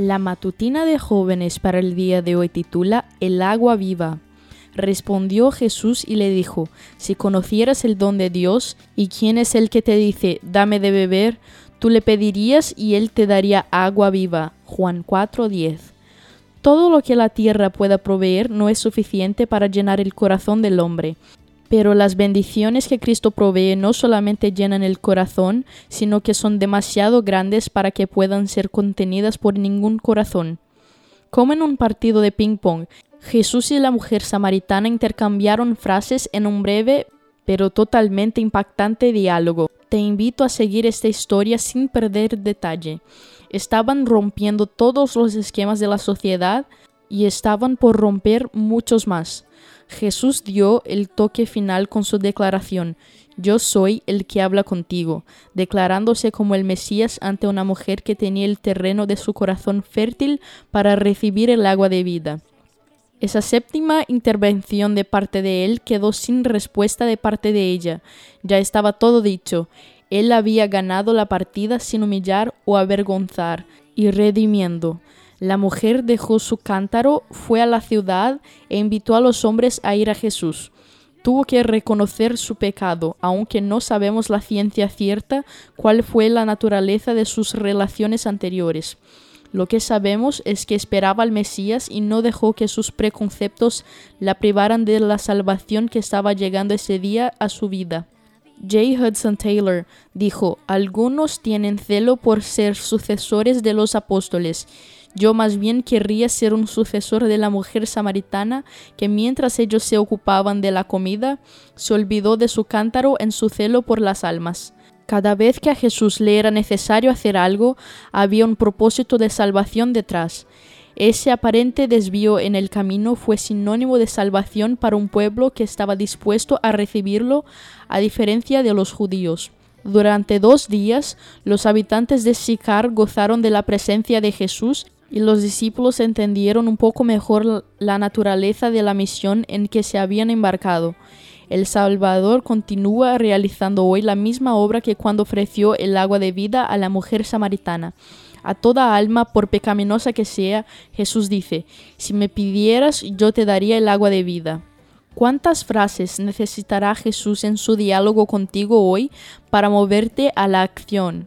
La matutina de jóvenes para el día de hoy titula El agua viva. Respondió Jesús y le dijo, Si conocieras el don de Dios y quién es el que te dice, dame de beber, tú le pedirías y él te daría agua viva. Juan 4:10. Todo lo que la tierra pueda proveer no es suficiente para llenar el corazón del hombre. Pero las bendiciones que Cristo provee no solamente llenan el corazón, sino que son demasiado grandes para que puedan ser contenidas por ningún corazón. Como en un partido de ping-pong, Jesús y la mujer samaritana intercambiaron frases en un breve pero totalmente impactante diálogo. Te invito a seguir esta historia sin perder detalle. Estaban rompiendo todos los esquemas de la sociedad y estaban por romper muchos más. Jesús dio el toque final con su declaración, Yo soy el que habla contigo, declarándose como el Mesías ante una mujer que tenía el terreno de su corazón fértil para recibir el agua de vida. Esa séptima intervención de parte de él quedó sin respuesta de parte de ella. Ya estaba todo dicho. Él había ganado la partida sin humillar o avergonzar, y redimiendo. La mujer dejó su cántaro, fue a la ciudad e invitó a los hombres a ir a Jesús. Tuvo que reconocer su pecado, aunque no sabemos la ciencia cierta cuál fue la naturaleza de sus relaciones anteriores. Lo que sabemos es que esperaba al Mesías y no dejó que sus preconceptos la privaran de la salvación que estaba llegando ese día a su vida. J. Hudson Taylor dijo, algunos tienen celo por ser sucesores de los apóstoles yo más bien querría ser un sucesor de la mujer samaritana que mientras ellos se ocupaban de la comida, se olvidó de su cántaro en su celo por las almas. Cada vez que a Jesús le era necesario hacer algo, había un propósito de salvación detrás. Ese aparente desvío en el camino fue sinónimo de salvación para un pueblo que estaba dispuesto a recibirlo, a diferencia de los judíos. Durante dos días, los habitantes de Sicar gozaron de la presencia de Jesús y los discípulos entendieron un poco mejor la naturaleza de la misión en que se habían embarcado. El Salvador continúa realizando hoy la misma obra que cuando ofreció el agua de vida a la mujer samaritana. A toda alma, por pecaminosa que sea, Jesús dice, si me pidieras, yo te daría el agua de vida. ¿Cuántas frases necesitará Jesús en su diálogo contigo hoy para moverte a la acción?